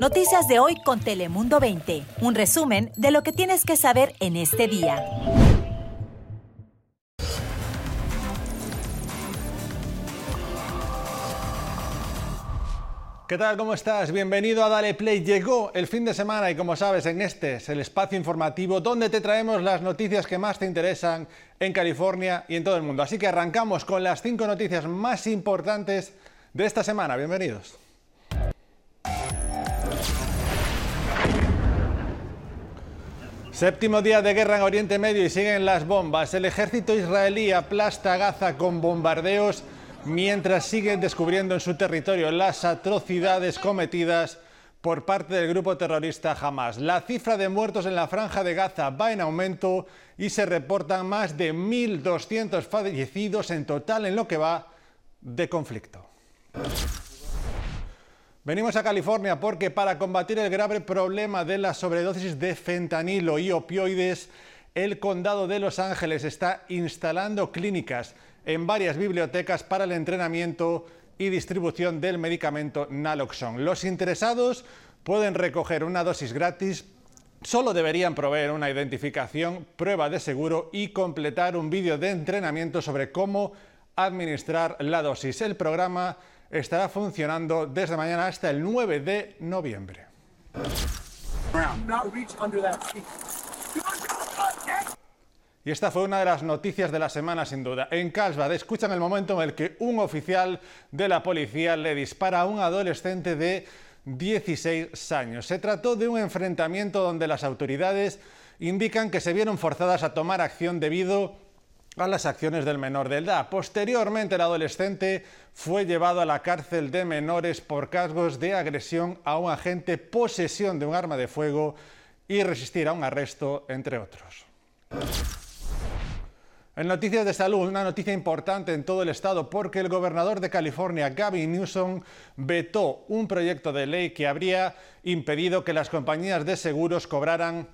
Noticias de hoy con Telemundo 20. Un resumen de lo que tienes que saber en este día. ¿Qué tal? ¿Cómo estás? Bienvenido a Dale Play. Llegó el fin de semana y como sabes, en este es el espacio informativo donde te traemos las noticias que más te interesan en California y en todo el mundo. Así que arrancamos con las cinco noticias más importantes de esta semana. Bienvenidos. Séptimo día de guerra en Oriente Medio y siguen las bombas. El ejército israelí aplasta Gaza con bombardeos mientras siguen descubriendo en su territorio las atrocidades cometidas por parte del grupo terrorista Hamas. La cifra de muertos en la franja de Gaza va en aumento y se reportan más de 1.200 fallecidos en total en lo que va de conflicto. Venimos a California porque para combatir el grave problema de la sobredosis de fentanilo y opioides, el condado de Los Ángeles está instalando clínicas en varias bibliotecas para el entrenamiento y distribución del medicamento Naloxone. Los interesados pueden recoger una dosis gratis, solo deberían proveer una identificación, prueba de seguro y completar un vídeo de entrenamiento sobre cómo administrar la dosis. El programa estará funcionando desde mañana hasta el 9 de noviembre. Y esta fue una de las noticias de la semana, sin duda. En Carlsbad escuchan el momento en el que un oficial de la policía le dispara a un adolescente de 16 años. Se trató de un enfrentamiento donde las autoridades indican que se vieron forzadas a tomar acción debido a las acciones del menor de edad. Posteriormente, el adolescente fue llevado a la cárcel de menores por cargos de agresión a un agente, posesión de un arma de fuego y resistir a un arresto, entre otros. En noticias de salud, una noticia importante en todo el estado porque el gobernador de California, Gavin Newsom, vetó un proyecto de ley que habría impedido que las compañías de seguros cobraran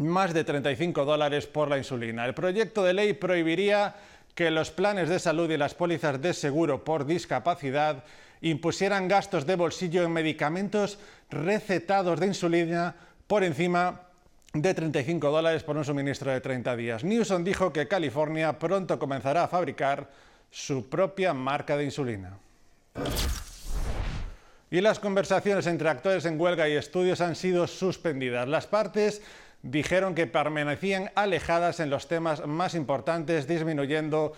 más de 35 dólares por la insulina. El proyecto de ley prohibiría que los planes de salud y las pólizas de seguro por discapacidad impusieran gastos de bolsillo en medicamentos recetados de insulina por encima de 35 dólares por un suministro de 30 días. Newsom dijo que California pronto comenzará a fabricar su propia marca de insulina. Y las conversaciones entre actores en huelga y estudios han sido suspendidas. Las partes dijeron que permanecían alejadas en los temas más importantes, disminuyendo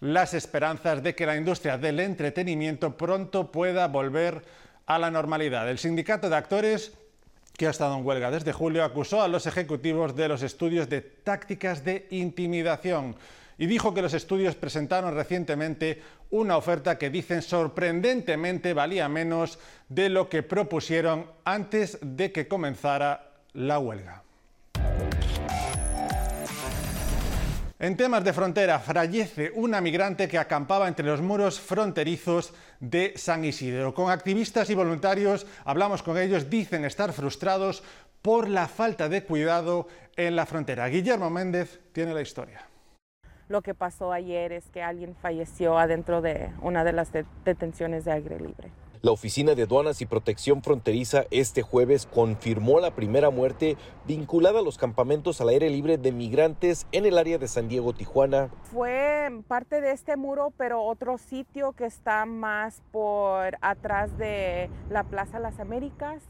las esperanzas de que la industria del entretenimiento pronto pueda volver a la normalidad. El sindicato de actores que ha estado en huelga desde julio, acusó a los ejecutivos de los estudios de tácticas de intimidación y dijo que los estudios presentaron recientemente una oferta que dicen sorprendentemente valía menos de lo que propusieron antes de que comenzara la huelga. En temas de frontera, fallece una migrante que acampaba entre los muros fronterizos de San Isidro. Con activistas y voluntarios hablamos con ellos, dicen estar frustrados por la falta de cuidado en la frontera. Guillermo Méndez tiene la historia. Lo que pasó ayer es que alguien falleció adentro de una de las detenciones de aire libre. La Oficina de Aduanas y Protección Fronteriza este jueves confirmó la primera muerte vinculada a los campamentos al aire libre de migrantes en el área de San Diego, Tijuana. Fue parte de este muro, pero otro sitio que está más por atrás de la Plaza Las Américas.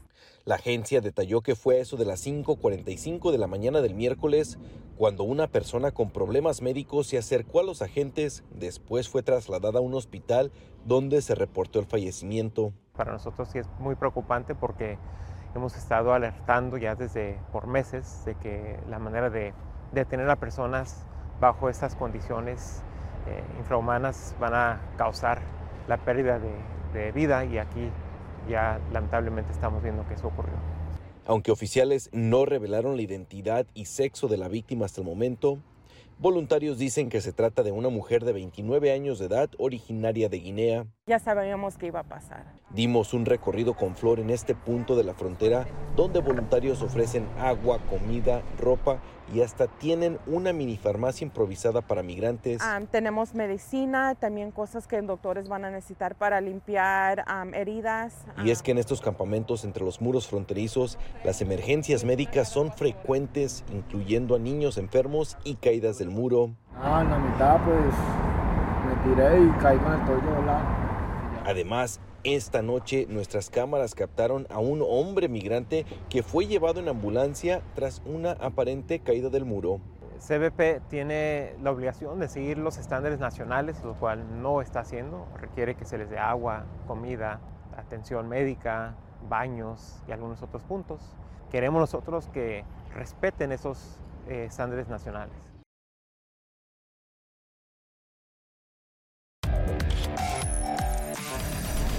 La agencia detalló que fue eso de las 5.45 de la mañana del miércoles cuando una persona con problemas médicos se acercó a los agentes, después fue trasladada a un hospital donde se reportó el fallecimiento. Para nosotros sí es muy preocupante porque hemos estado alertando ya desde por meses de que la manera de detener a personas bajo estas condiciones eh, infrahumanas van a causar la pérdida de, de vida y aquí ya lamentablemente estamos viendo que eso ocurrió. Aunque oficiales no revelaron la identidad y sexo de la víctima hasta el momento, Voluntarios dicen que se trata de una mujer de 29 años de edad originaria de Guinea. Ya sabíamos que iba a pasar. Dimos un recorrido con Flor en este punto de la frontera donde voluntarios ofrecen agua, comida, ropa y hasta tienen una mini farmacia improvisada para migrantes. tenemos medicina, también cosas que doctores van a necesitar para limpiar heridas. Y es que en estos campamentos entre los muros fronterizos, las emergencias médicas son frecuentes, incluyendo a niños enfermos y caídas del muro. Ah, en la mitad pues me tiré y caí con el toyo Además, esta noche nuestras cámaras captaron a un hombre migrante que fue llevado en ambulancia tras una aparente caída del muro. CBP tiene la obligación de seguir los estándares nacionales, lo cual no está haciendo. Requiere que se les dé agua, comida, atención médica, baños y algunos otros puntos. Queremos nosotros que respeten esos eh, estándares nacionales.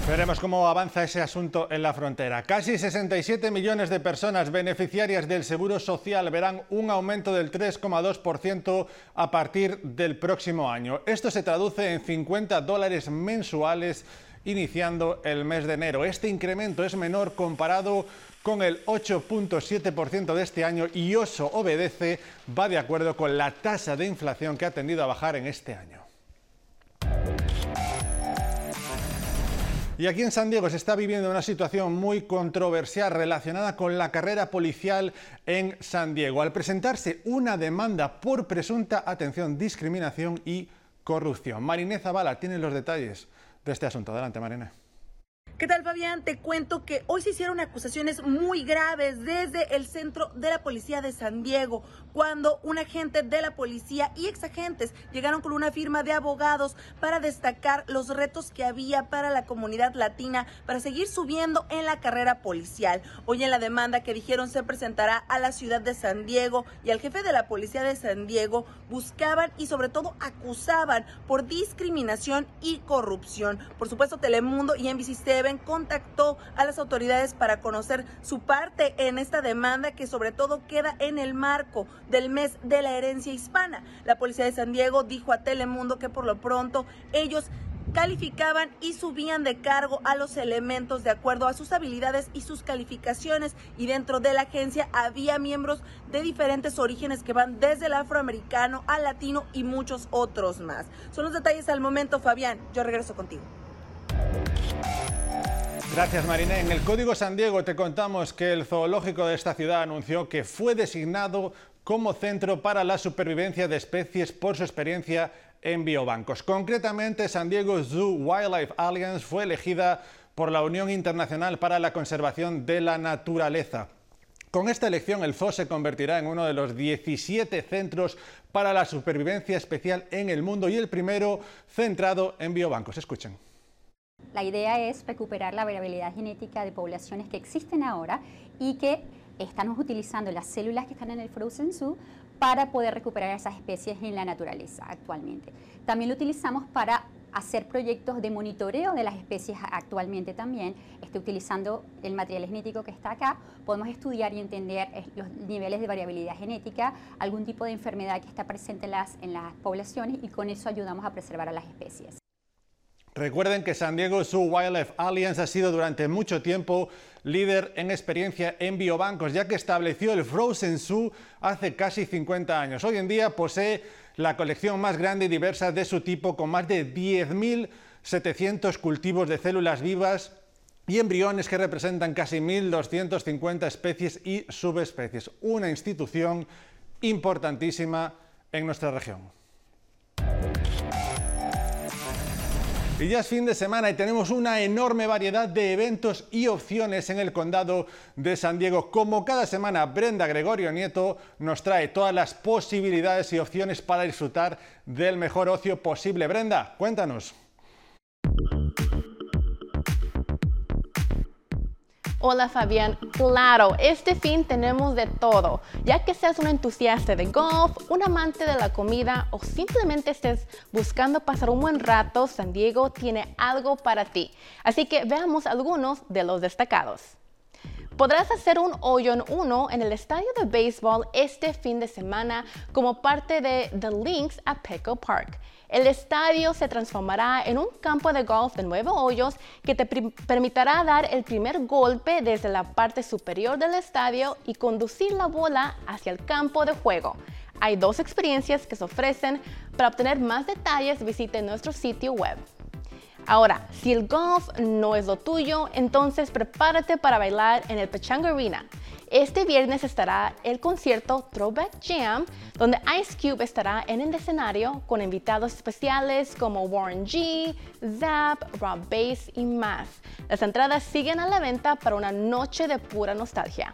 Veremos cómo avanza ese asunto en la frontera. Casi 67 millones de personas beneficiarias del Seguro Social verán un aumento del 3,2% a partir del próximo año. Esto se traduce en 50 dólares mensuales iniciando el mes de enero. Este incremento es menor comparado con el 8.7% de este año y eso obedece, va de acuerdo con la tasa de inflación que ha tendido a bajar en este año. Y aquí en San Diego se está viviendo una situación muy controversial relacionada con la carrera policial en San Diego, al presentarse una demanda por presunta atención, discriminación y corrupción. Marinés Zavala tiene los detalles de este asunto. Adelante, Marinés. ¿Qué tal, Fabián? Te cuento que hoy se hicieron acusaciones muy graves desde el centro de la policía de San Diego, cuando un agente de la policía y exagentes llegaron con una firma de abogados para destacar los retos que había para la comunidad latina para seguir subiendo en la carrera policial. Hoy en la demanda que dijeron se presentará a la ciudad de San Diego y al jefe de la policía de San Diego buscaban y sobre todo acusaban por discriminación y corrupción. Por supuesto, Telemundo y Contactó a las autoridades para conocer su parte en esta demanda que sobre todo queda en el marco del mes de la herencia hispana. La policía de San Diego dijo a Telemundo que por lo pronto ellos calificaban y subían de cargo a los elementos de acuerdo a sus habilidades y sus calificaciones y dentro de la agencia había miembros de diferentes orígenes que van desde el afroamericano al latino y muchos otros más. Son los detalles al momento, Fabián. Yo regreso contigo. Gracias, Mariné. En el Código San Diego te contamos que el zoológico de esta ciudad anunció que fue designado como centro para la supervivencia de especies por su experiencia en biobancos. Concretamente, San Diego Zoo Wildlife Alliance fue elegida por la Unión Internacional para la Conservación de la Naturaleza. Con esta elección, el zoo se convertirá en uno de los 17 centros para la supervivencia especial en el mundo y el primero centrado en biobancos. Escuchen. La idea es recuperar la variabilidad genética de poblaciones que existen ahora y que estamos utilizando las células que están en el Frozen Zoo para poder recuperar esas especies en la naturaleza actualmente. También lo utilizamos para hacer proyectos de monitoreo de las especies actualmente también. Estoy utilizando el material genético que está acá. Podemos estudiar y entender eh, los niveles de variabilidad genética, algún tipo de enfermedad que está presente en las, en las poblaciones y con eso ayudamos a preservar a las especies. Recuerden que San Diego Zoo Wildlife Alliance ha sido durante mucho tiempo líder en experiencia en biobancos, ya que estableció el Frozen Zoo hace casi 50 años. Hoy en día posee la colección más grande y diversa de su tipo, con más de 10.700 cultivos de células vivas y embriones que representan casi 1.250 especies y subespecies. Una institución importantísima en nuestra región. Y ya es fin de semana y tenemos una enorme variedad de eventos y opciones en el condado de San Diego. Como cada semana, Brenda Gregorio Nieto nos trae todas las posibilidades y opciones para disfrutar del mejor ocio posible. Brenda, cuéntanos. Hola Fabián, claro, este fin tenemos de todo. Ya que seas un entusiasta de golf, un amante de la comida o simplemente estés buscando pasar un buen rato, San Diego tiene algo para ti. Así que veamos algunos de los destacados. Podrás hacer un hoyo en uno en el estadio de béisbol este fin de semana como parte de The Links a Petco Park. El estadio se transformará en un campo de golf de nueve hoyos que te permitirá dar el primer golpe desde la parte superior del estadio y conducir la bola hacia el campo de juego. Hay dos experiencias que se ofrecen. Para obtener más detalles visite nuestro sitio web. Ahora, si el golf no es lo tuyo, entonces prepárate para bailar en el Pechanga Arena. Este viernes estará el concierto Throwback Jam, donde Ice Cube estará en el escenario con invitados especiales como Warren G, Zap, Rob Bass y más. Las entradas siguen a la venta para una noche de pura nostalgia.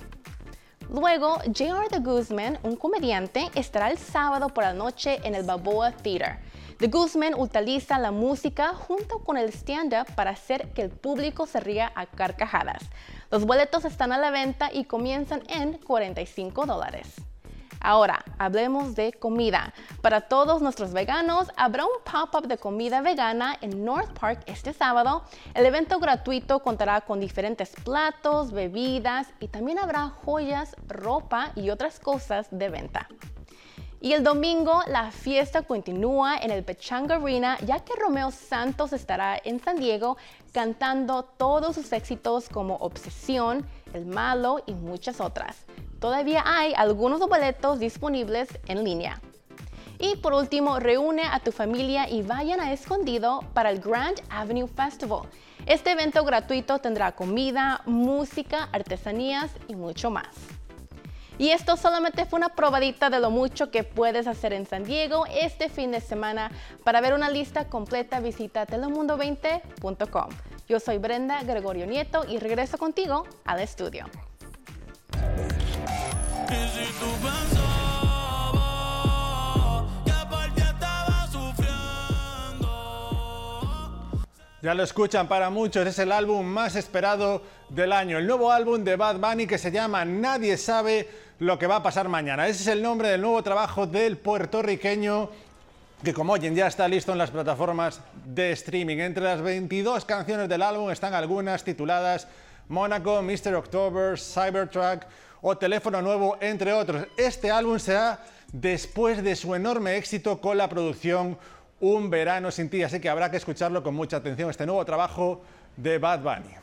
Luego, J.R. The Guzman, un comediante, estará el sábado por la noche en el Balboa Theater. The Guzman utiliza la música junto con el stand-up para hacer que el público se ría a carcajadas. Los boletos están a la venta y comienzan en 45 dólares. Ahora, hablemos de comida. Para todos nuestros veganos, habrá un pop-up de comida vegana en North Park este sábado. El evento gratuito contará con diferentes platos, bebidas y también habrá joyas, ropa y otras cosas de venta. Y el domingo la fiesta continúa en el Pechanga Arena ya que Romeo Santos estará en San Diego cantando todos sus éxitos como Obsesión, El Malo y muchas otras. Todavía hay algunos boletos disponibles en línea. Y por último, reúne a tu familia y vayan a Escondido para el Grand Avenue Festival. Este evento gratuito tendrá comida, música, artesanías y mucho más. Y esto solamente fue una probadita de lo mucho que puedes hacer en San Diego este fin de semana. Para ver una lista completa visita telemundo20.com. Yo soy Brenda Gregorio Nieto y regreso contigo al estudio. Ya lo escuchan para muchos, es el álbum más esperado del año, el nuevo álbum de Bad Bunny que se llama Nadie sabe lo que va a pasar mañana. Ese es el nombre del nuevo trabajo del puertorriqueño que como oyen ya está listo en las plataformas de streaming. Entre las 22 canciones del álbum están algunas tituladas Monaco, Mr. October, Cybertruck o Teléfono Nuevo, entre otros. Este álbum será después de su enorme éxito con la producción un verano sin ti, así que habrá que escucharlo con mucha atención, este nuevo trabajo de Bad Bunny.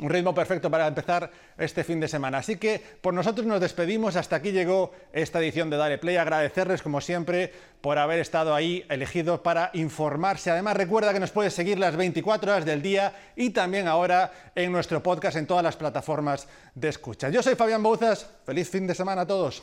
Un ritmo perfecto para empezar este fin de semana. Así que por nosotros nos despedimos. Hasta aquí llegó esta edición de Dale Play. Agradecerles, como siempre, por haber estado ahí elegidos para informarse. Además, recuerda que nos puedes seguir las 24 horas del día y también ahora en nuestro podcast en todas las plataformas de escucha. Yo soy Fabián Bouzas. Feliz fin de semana a todos.